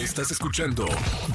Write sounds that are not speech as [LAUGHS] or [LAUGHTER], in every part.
Estás escuchando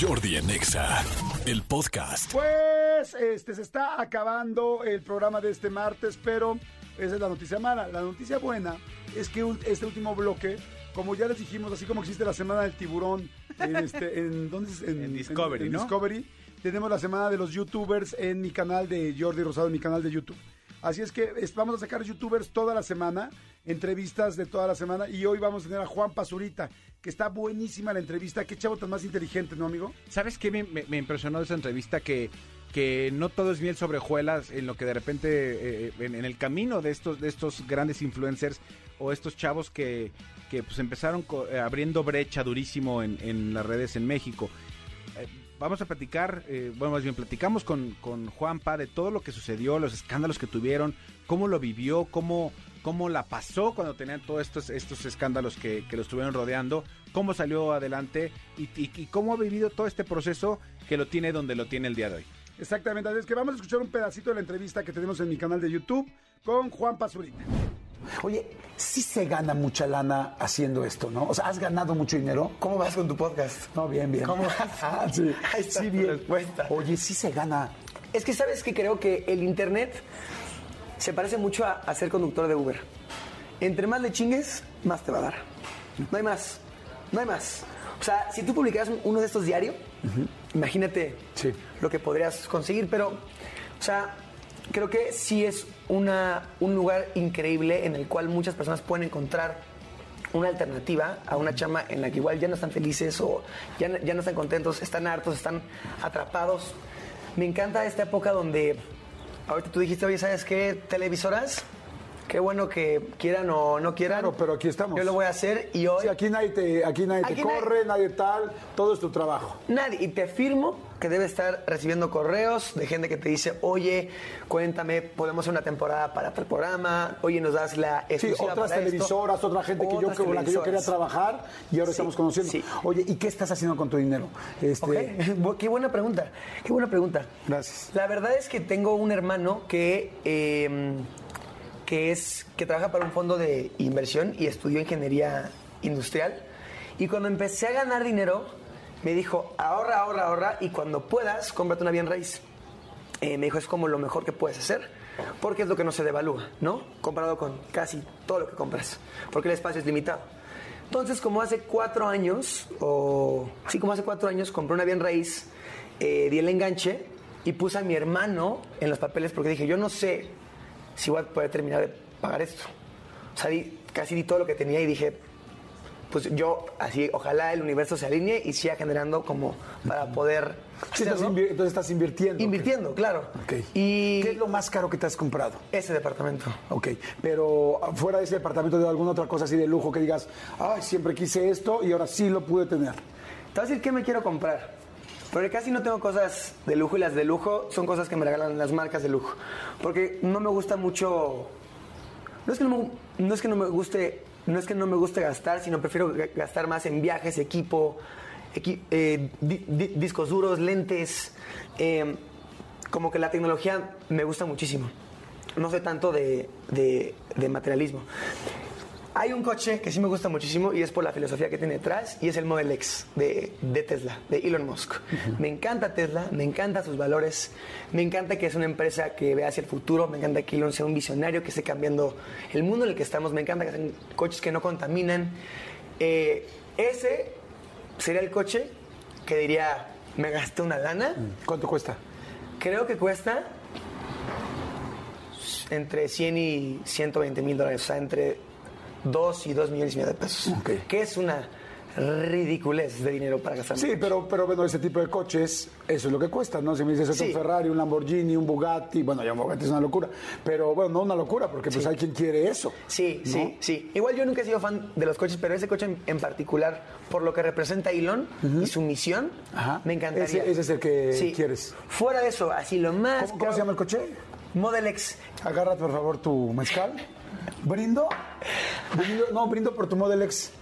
Jordi en Exa, el podcast. Pues este se está acabando el programa de este martes, pero esa es la noticia mala. La noticia buena es que este último bloque, como ya les dijimos, así como existe la semana del tiburón en este, [LAUGHS] en, ¿dónde es? En Discovery, en ¿no? Discovery, tenemos la semana de los youtubers en mi canal de Jordi Rosado, en mi canal de YouTube. Así es que vamos a sacar youtubers toda la semana, entrevistas de toda la semana, y hoy vamos a tener a Juan Pazurita, que está buenísima la entrevista. Qué chavo tan más inteligente, ¿no, amigo? ¿Sabes qué me, impresionó de esa entrevista? Que, que no todo es miel sobre hojuelas en lo que de repente, eh, en, el camino de estos, de estos grandes influencers o estos chavos que, que pues empezaron eh, abriendo brecha durísimo en, en las redes en México. Eh, vamos a platicar, eh, bueno, más bien platicamos con, con Juanpa de todo lo que sucedió, los escándalos que tuvieron, cómo lo vivió, cómo, cómo la pasó cuando tenían todos estos, estos escándalos que, que lo estuvieron rodeando, cómo salió adelante y, cómo ha vivido todo este proceso que lo tiene donde lo tiene el día de hoy. Exactamente, es que vamos a escuchar un pedacito de la entrevista que tenemos en mi canal de YouTube con Juan Pazurita. Oye, sí se gana mucha lana haciendo esto, ¿no? O sea, ¿has ganado mucho dinero? ¿Cómo vas con tu podcast? No, bien, bien. ¿Cómo vas? [LAUGHS] Ah, sí. [LAUGHS] Ahí está sí, tu bien. respuesta. Oye, sí se gana. Es que sabes que creo que el internet se parece mucho a, a ser conductor de Uber. Entre más le chingues, más te va a dar. No hay más. No hay más. O sea, si tú publicaras uno de estos diario, imagínate Sí. lo que podrías conseguir, pero, o sea, creo que sí es una, un lugar increíble en el cual muchas personas pueden encontrar una alternativa a una chama en la que igual ya no están felices o ya, no- ya no están contentos, están hartos, están atrapados. Me encanta esta época donde ahorita tú dijiste, oye, ¿sabes qué? Televisoras, qué bueno que quieran o no quieran. Claro, pero aquí estamos. Yo lo voy a hacer y hoy... Sí, aquí nadie te, aquí nadie te Aquí corre, nadie tal, todo es tu trabajo. Nadie. Y te afirmo que debe estar recibiendo correos de gente que te dice, oye, cuéntame, podemos hacer una temporada para tal programa, oye, nos das la Sí, exclusiva otras para esto". televisoras, otra gente que yo, con la que yo quería trabajar y ahora Sí, estamos conociendo. sí. Oye, ¿y qué estás haciendo con tu dinero? Este, [LAUGHS] qué buena pregunta, qué buena pregunta. Gracias. La verdad es que tengo un hermano que, eh, que, es, que trabaja para un fondo de inversión y estudió ingeniería industrial. Y cuando empecé a ganar dinero, me dijo, ahorra, ahorra, ahorra y cuando puedas, cómprate una bien raíz. Eh, me dijo, es como lo mejor que puedes hacer, porque es lo que no se devalúa, ¿no? Comparado con casi todo lo que compras, porque el espacio es limitado. Entonces, como hace cuatro años, o sí, como hace cuatro años, compré una bien raíz, eh, di el enganche y puse a mi hermano en los papeles porque dije, yo no sé si voy a poder terminar de pagar esto. O sea, di- casi di todo lo que tenía y dije, pues yo así, ojalá el universo se alinee y siga generando como para poder... Sí, estás entonces estás invirtiendo. Invirtiendo, claro. Y ¿Qué es lo más caro que te has comprado? ese departamento. Ok, pero fuera de ese departamento de alguna otra cosa así de lujo que digas, ay, siempre quise esto y ahora sí lo pude tener. Te voy a decir qué me quiero comprar. Porque casi no tengo cosas de lujo y las de lujo son cosas que me regalan las marcas de lujo. Porque no me gusta mucho. No es que no me, no es que no me guste. No es que no me guste gastar, sino prefiero ga- gastar más en viajes, equipo, equi- eh, di- di- discos duros, lentes. eh, como que la tecnología me gusta muchísimo. No sé tanto de materialismo. Hay un coche que sí me gusta muchísimo y es por la filosofía que tiene detrás y es el Model X de, de Tesla, de Elon Musk. Me encanta Tesla, me encanta sus valores, me encanta que es una empresa que ve hacia el futuro, me encanta que Elon sea un visionario que esté cambiando el mundo en el que estamos, me encanta que sean coches que no contaminan. Eh, ese sería el coche que diría, me gasté una lana, ¿Cuánto cuesta? creo que cuesta entre 100 y 120 mil dólares, o sea, entre 2 y 2 millones y medio de pesos. Que es una ridiculez de dinero para gastar. Sí, pero, pero bueno, ese tipo de coches, eso es lo que cuesta, ¿no? Si me dices es Sí. un Ferrari, un Lamborghini, un Bugatti, bueno, ya un Bugatti es una locura, pero bueno, no una locura, porque pues hay quien quiere eso. Sí, ¿no? sí, sí. Igual yo nunca he sido fan de los coches, pero ese coche en, en particular, por lo que representa Elon y su misión, Ajá. me encantaría. Ese- ese es el que quieres. Fuera de eso, así lo más... ¿Cómo, cómo se llama el coche? Model X. Agárrate por favor tu mezcal. Brindo Brindo- no, brindo por tu Model X.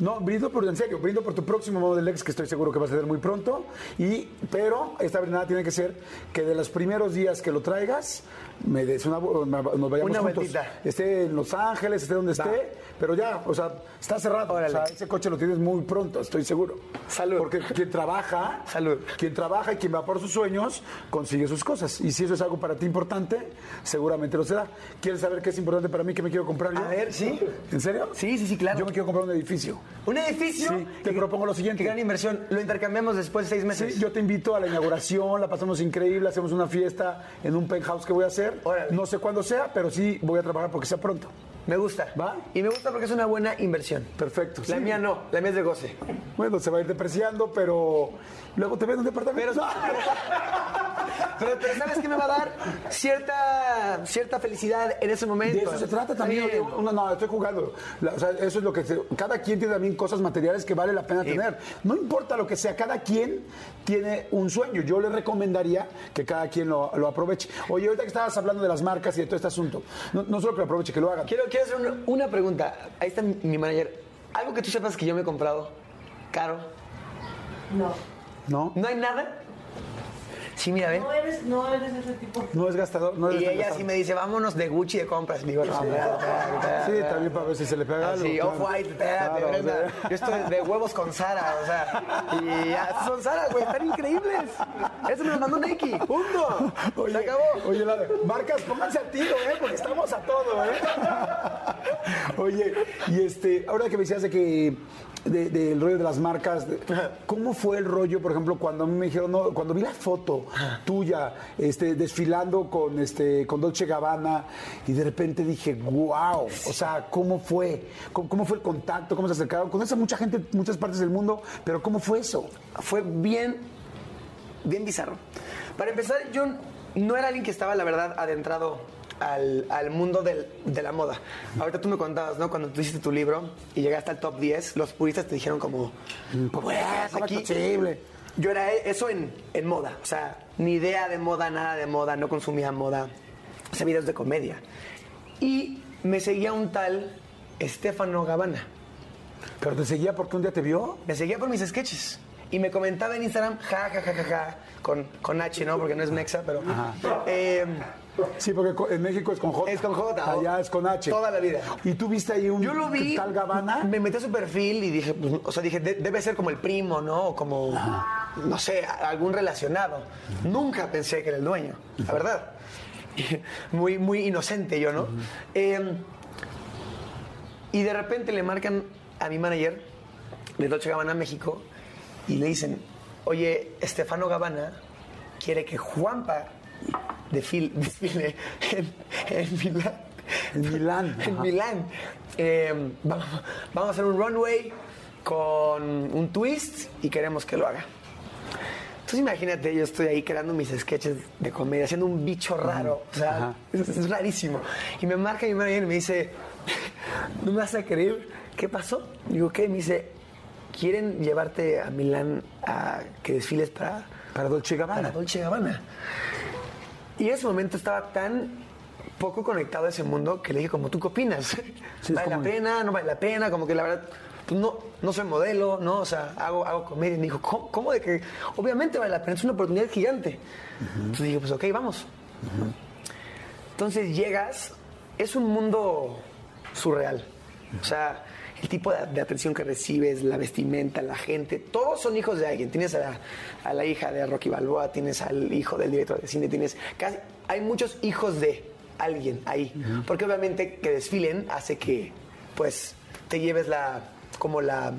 No, brindo por, en serio, brindo por tu próximo Model X que estoy seguro que vas a tener muy pronto. Y, pero esta brindada tiene que ser que de los primeros días que lo traigas, me des una, vu- nos vayamos Una juntos. Esté en Los Ángeles, esté donde esté, pero ya, o sea, está cerrado. Órale. O sea, ese coche lo tienes muy pronto, estoy seguro. Salud. Porque quien trabaja, Salud. quien trabaja y quien va por sus sueños, consigue sus cosas. Y si eso es algo para ti importante, seguramente lo será. ¿Quieres saber qué es importante para mí? ¿Qué me quiero comprar yo? A ver, ¿sí? ¿En serio? Sí, sí, sí, claro. Yo me quiero comprar un edificio. ¿Un edificio? Sí, te propongo lo siguiente. Gran inversión. Lo intercambiamos después de seis meses. Sí, yo te invito a la inauguración, la pasamos increíble, hacemos una fiesta en un penthouse que voy a hacer. Órale. No sé cuándo sea, pero sí voy a trabajar porque sea pronto. Me gusta. ¿Va? Y me gusta porque es una buena inversión. Perfecto. La sí. mía no, la mía es de goce. Bueno, se va a ir depreciando, pero luego te ven un departamento. Pero, [LAUGHS] pero, pero ¿sabes qué me va a dar? Cierta, cierta felicidad en ese momento. De eso se trata también. No, no, estoy jugando. La- o sea, eso es lo que se- cada quien tiene también cosas materiales que vale la pena Sí. tener. No importa lo que sea, cada quien tiene un sueño. Yo le recomendaría que cada quien lo, lo aproveche. Oye, ahorita que estabas hablando de las marcas y de todo este asunto, no, no solo que lo aproveche, que lo hagan. Quiero, quiero hacer una, una pregunta. Ahí está mi, mi manager. Algo que tú sepas que yo me he comprado caro. No. ¿No? ¿No hay nada? Sí, mira, ven. No eres, no eres ese tipo. No es gastador. No eres Y ella sí me dice, vámonos de Gucci de compras. Digo, no, espérate, espérate, espérate. Sí, también para ver si se le pega algo. Sí, claro. Off-White, espérate, Claro, sea. Yo estoy de huevos con Sara, o sea. Y ya, son Sara, güey, están increíbles. Eso me lo mandó Nike, punto. Oye, Se acabó. Oye, Lara, marcas, pónganse al tiro, ¿eh? Porque estamos a todo, ¿eh? Oye, y este, ahora que me decías de que de- del rollo de las marcas, de- ¿cómo fue el rollo, por ejemplo, cuando a mí me dijeron, no, cuando vi la foto tuya, este, desfilando con este, con Dolce Gabbana, y de repente dije, wow, o sea, ¿cómo fue? ¿Cómo, cómo fue el contacto? ¿Cómo se acercaron? Conoces a mucha gente en muchas partes del mundo, pero ¿cómo fue eso? Fue bien, bien bizarro. Para empezar, yo no era alguien que estaba, la verdad, adentrado al, al mundo del- de la moda. Ahorita tú me contabas, ¿no? Cuando tú hiciste tu libro y llegaste al top 10, los puristas te dijeron como, ¿cómo es? ¿Cómo es posible? Yo era eso en, en moda, o sea, ni idea de moda, nada de moda, no consumía moda, hacía videos de comedia. Y me seguía un tal Estefano Gabbana. ¿Pero te seguía porque un día te vio? Me seguía por mis sketches. Y me comentaba en Instagram, ja, ja, ja, ja, ja, con, con H, ¿no? Porque no es Mexa, pero... eh, Sí, porque en México es con J. Es con J. Allá es con H. Toda la vida. ¿Y tú viste ahí un yo lo vi, tal Gabana? me metí a su perfil y dije, pues, o sea, dije, de- debe ser como el primo, ¿no? O como, no sé, algún relacionado. Nunca pensé que era el dueño, la verdad. [LAUGHS] Muy, muy inocente yo, ¿no? Eh, y de repente le marcan a mi manager de Dolce Gabbana México y le dicen, oye, Estefano Gabbana quiere que Juanpa desfile, [LAUGHS] desfile en, en Milán. En Milán, [LAUGHS] en. Milán. Eh, vamos, vamos a hacer un runway con un twist y queremos que lo haga. Entonces imagínate, yo estoy ahí creando mis sketches de comedia, haciendo un bicho raro, o sea, es, es rarísimo. Y me marca mi manager y me dice, [LAUGHS] no me vas a creer, ¿qué pasó? Digo, ¿qué? Me dice, quieren llevarte a Milán a que desfiles para, Para Dolce Gabbana. para Dolce Gabbana. Y en ese momento estaba tan poco conectado a ese mundo que le dije, como, ¿tú qué opinas? Sí, [LAUGHS] ¿Vale la pena? ¿No vale la pena? Como que la verdad, pues no, no soy modelo, ¿no? O sea, hago, hago comedia. Y me dijo, ¿cómo, cómo de que? Obviamente vale la pena, es una oportunidad gigante. Entonces dije, pues ok, vamos. Entonces llegas, es un mundo surreal. O sea, el tipo de, de atención que recibes, la vestimenta, la gente, todos son hijos de alguien. Tienes a la, a la hija de Rocky Balboa, tienes al hijo del director de cine, tienes casi, hay muchos hijos de alguien ahí. Porque obviamente que desfilen hace que, pues, te lleves la, como la,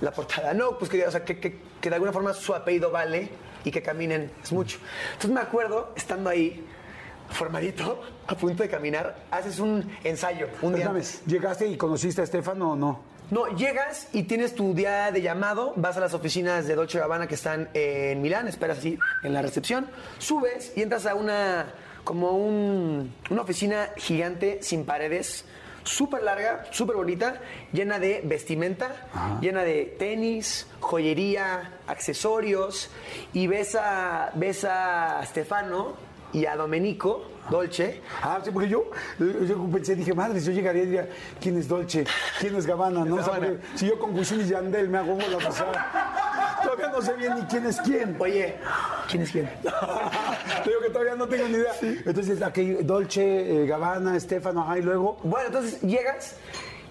la portada. No, pues que, o sea, que, que- que de alguna forma su apellido vale y que caminen es mucho. Entonces me acuerdo, estando ahí, formadito, a punto de caminar, haces un ensayo, un día antes. ¿llegaste y conociste a Estefano o no? No, llegas y tienes tu día de llamado, vas a las oficinas de Dolce Gabbana que están en Milán, esperas así en la recepción, subes y entras a una como un- una oficina gigante sin paredes, súper larga, súper bonita, llena de vestimenta, llena de tenis, joyería, accesorios y ves a ves a Stefano y a Domenico Dolce. Ah, sí, porque yo, yo pensé, dije, madre, si yo llegaría y diría, ¿quién es Dolce? ¿Quién es Gabbana? ¿No? O sea, Gabbana. porque si yo con Wisin y Yandel me hago la pasada, todavía no sé bien ni quién es quién. Oye, ¿quién es quién? [LAUGHS] Te digo que todavía no tengo ni idea. Entonces, aquí, Dolce, eh, Gabbana, Estefano, ajá, y luego... Bueno, entonces llegas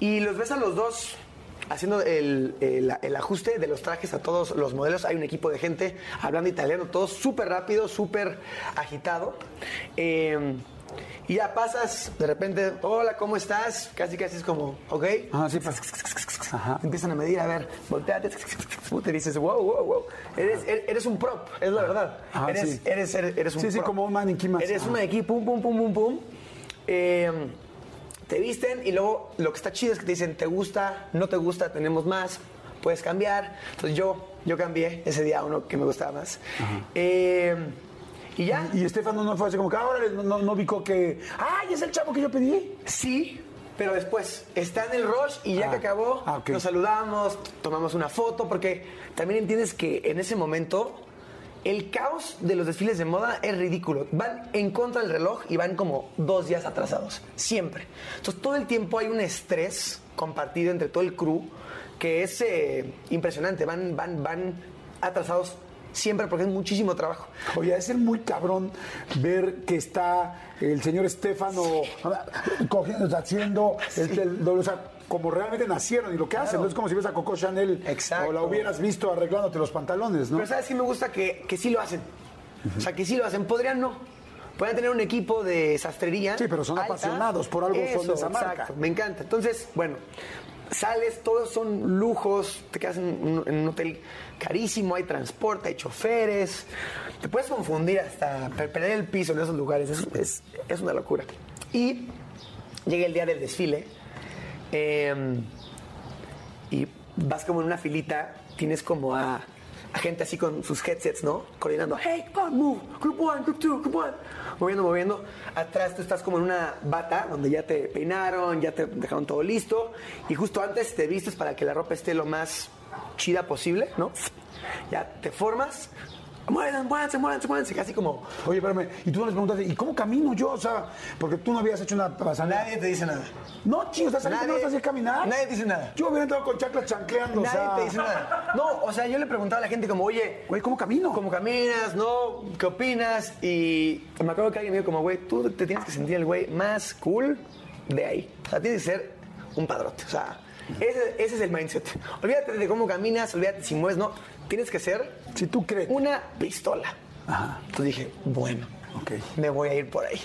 y los ves a los dos haciendo el, el- el ajuste de los trajes a todos los modelos. Hay un equipo de gente hablando italiano, todo súper rápido, súper agitado. Eh, y ya pasas, de repente, hola, ¿cómo estás? Casi, casi es como, ¿ok? Ajá, sí, pues. Ajá. Empiezan a medir, a ver, volteate, te dices, wow, wow, wow. Eres, er- eres un prop, es la verdad. Ajá, eres, sí. eres, eres, eres un Sí, sí, prop. como un maniquí más. Eres Ajá. un maniquí, pum, pum, pum, pum, pum. Eh, te visten y luego lo que está chido es que te dicen, ¿te gusta? ¿No te gusta? Tenemos más, puedes cambiar. Entonces yo, yo cambié ese día a uno que me gustaba más. Eh, y ya, Y Estefano no fue así como que ahora no, no, ubicó que, ¡ay, es el chavo que yo pedí! Sí, pero después está en el rush y ya Ah, que acabó, ah, nos saludamos, tomamos una foto, porque también entiendes que en ese momento el caos de los desfiles de moda es ridículo. Van en contra del reloj y van como dos días atrasados, siempre. Entonces todo el tiempo hay un estrés compartido entre todo el crew que es eh, impresionante. Van, van, van atrasados siempre porque es muchísimo trabajo. Oye, debe ser muy cabrón ver que está el señor Estefano cogiendo, haciendo, el- el- o sea, como realmente nacieron y lo que hacen. No es como si ves a Coco Chanel Exacto. o la hubieras visto arreglándote los pantalones, ¿no? Pero sabes que me gusta que, que sí lo hacen. O sea, que sí lo hacen. Podrían no. Podrían tener un equipo de sastrería. Sí, pero son apasionados, por algo son de esa marca. exacto, me encanta. Entonces, bueno, sales, todos son lujos, te quedas en un, hotel carísimo, hay transporte, hay choferes. Te puedes confundir hasta per- perder el piso en esos lugares. Es, es- una locura. Y llega el día del desfile. eh, y vas como en una filita, tienes como a, gente así con sus headsets, ¿no? Coordinando, hey, come move, group one, group two, group one. Moviendo, moviendo. Atrás tú estás como en una bata donde ya te peinaron, ya te dejaron todo listo. Y justo antes te vistes para que la ropa esté lo más chida posible, ¿no? Ya te formas. Muévanse, muévanse, muévanse, muévanse. Casi como, Oye, espérame, y tú no les preguntaste, ¿y cómo camino yo? O sea, porque tú no habías hecho una pasada. nadie te dice nada. No, chicos, ¿estás que no Nadie- vas a hacer caminar? nadie te dice nada. Yo hubiera entrado con chaclas chancleando, o Nadie sea... te dice nada. No, o sea, yo le preguntaba a la gente como, oye, Güey, ¿cómo camino? ¿Cómo caminas? ¿No? ¿Qué opinas? Y me acuerdo que alguien me dijo como, güey, tú te tienes que sentir el güey más cool de ahí. O sea, tienes que ser un padrote. O sea, ese, ese es el mindset. Olvídate de cómo caminas, olvídate si mueves, no. Tienes que ser Si tú crees. una pistola. Ajá. Entonces dije, bueno, Ok. me voy a ir por ahí.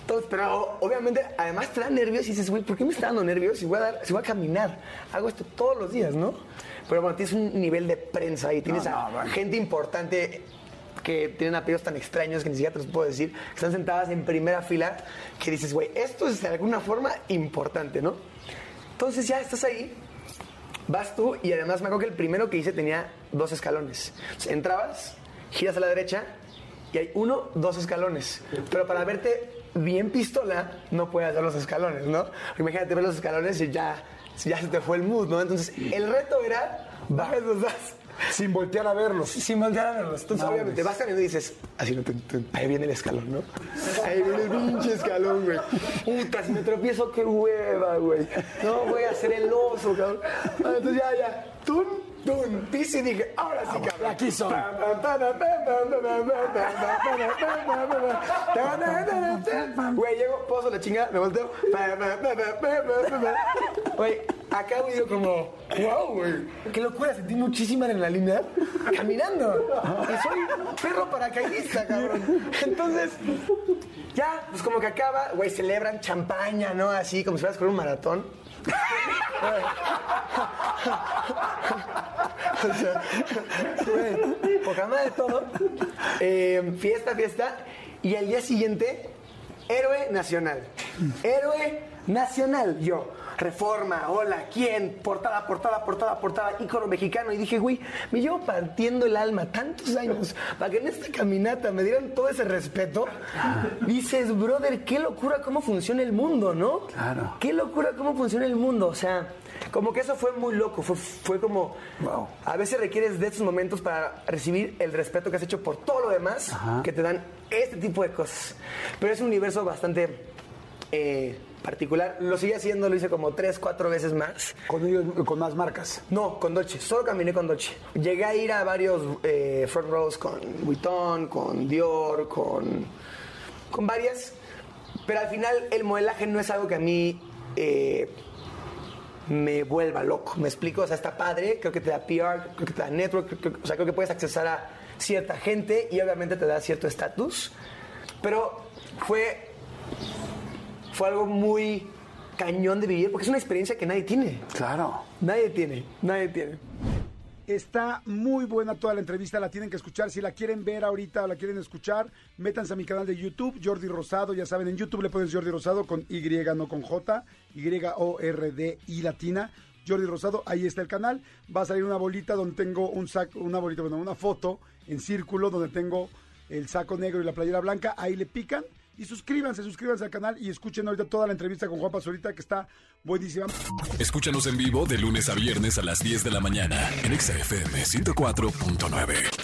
Entonces, pero obviamente, además te da nervios y dices, güey, ¿por qué me está dando nervios si voy a, dar, si voy a caminar? Hago esto todos los días, ¿no? Pero bueno, tienes un nivel de prensa y tienes No, a no, gente importante que tienen apellidos tan extraños que ni siquiera te los puedo decir, que están sentadas en primera fila, que dices, güey, esto es de alguna forma importante, ¿no? Entonces ya estás ahí, vas tú y además me acuerdo que el primero que hice tenía dos escalones. Entrabas, giras a la derecha y hay uno, dos escalones. Pero para verte bien pistola, no puedes hacer los escalones, ¿no? Imagínate ver los escalones y ya, ya se te fue el mood, ¿no? Entonces, el reto era, bajas los dos. Sin voltear a verlos. Sin voltear a verlos. Entonces, obviamente, vas caminando y dices, así no ahí viene el escalón, ¿no? Ahí viene el pinche escalón, güey. Puta, si me tropiezo, qué hueva, güey. No voy a hacer el oso, cabrón. Ah, Entonces, ya, ya. Tun, tun, piso y dije, ahora sí, cabrón. Aquí son. Güey, llego, poso la chingada, me volteo. Güey, acabo y digo como, wow, güey. Qué locura, sentí muchísima adrenalina caminando. Y soy perro paracaidista, cabrón. Entonces, ya, pues como que acaba, güey, celebran champaña, ¿no? Así, como si fueras con un maratón. O sea, güey, poca madre todo. Eh, fiesta, fiesta. Y al día siguiente, héroe nacional. Héroe nacional, yo. Reforma, hola, ¿quién? Portada, portada, portada, portada, ícono mexicano. Y dije, güey, me llevo partiendo el alma tantos años para que en esta caminata me dieran todo ese respeto. Dices, brother, qué locura cómo funciona el mundo, ¿no? Claro. Qué locura cómo funciona el mundo. O sea, como que eso fue muy loco. Fue, fue como. Wow. A veces requieres de estos momentos para recibir el respeto que has hecho por todo lo demás Ajá. que te dan este tipo de cosas. Pero es un universo bastante eh, particular. Lo sigue haciendo, lo hice como tres, cuatro veces más. Con, ellos, con más marcas. No, con Dolce. Solo caminé con Dolce. Llegué a ir a varios eh, front rows con Vuitton, con Dior, con, con varias. Pero al final el modelaje no es algo que a mí eh, me vuelva loco. ¿Me explico? O sea, está padre. Creo que te da PR, creo que te da network. creo o sea, creo que puedes accesar a cierta gente y obviamente te da cierto estatus. Pero fue, fue algo muy cañón de vivir porque es una experiencia que nadie tiene. Claro. Nadie tiene, nadie tiene. Está muy buena toda la entrevista, la tienen que escuchar. Si la quieren ver ahorita o la quieren escuchar, métanse a mi canal de YouTube, Jordi Rosado. Ya saben, en YouTube le pones Jordi Rosado con Y, no con J, Y-O-R-D-I latina. Jordi Rosado, ahí está el canal. Va a salir una bolita donde tengo un saco, una bolita, bueno, una foto en círculo donde tengo el saco negro y la playera blanca. Ahí le pican y suscríbanse, suscríbanse al canal y escuchen ahorita toda la entrevista con Juan Pazurita que está buenísima. Escúchanos en vivo de lunes a viernes a las 10 de la mañana en Exa FM 104.9.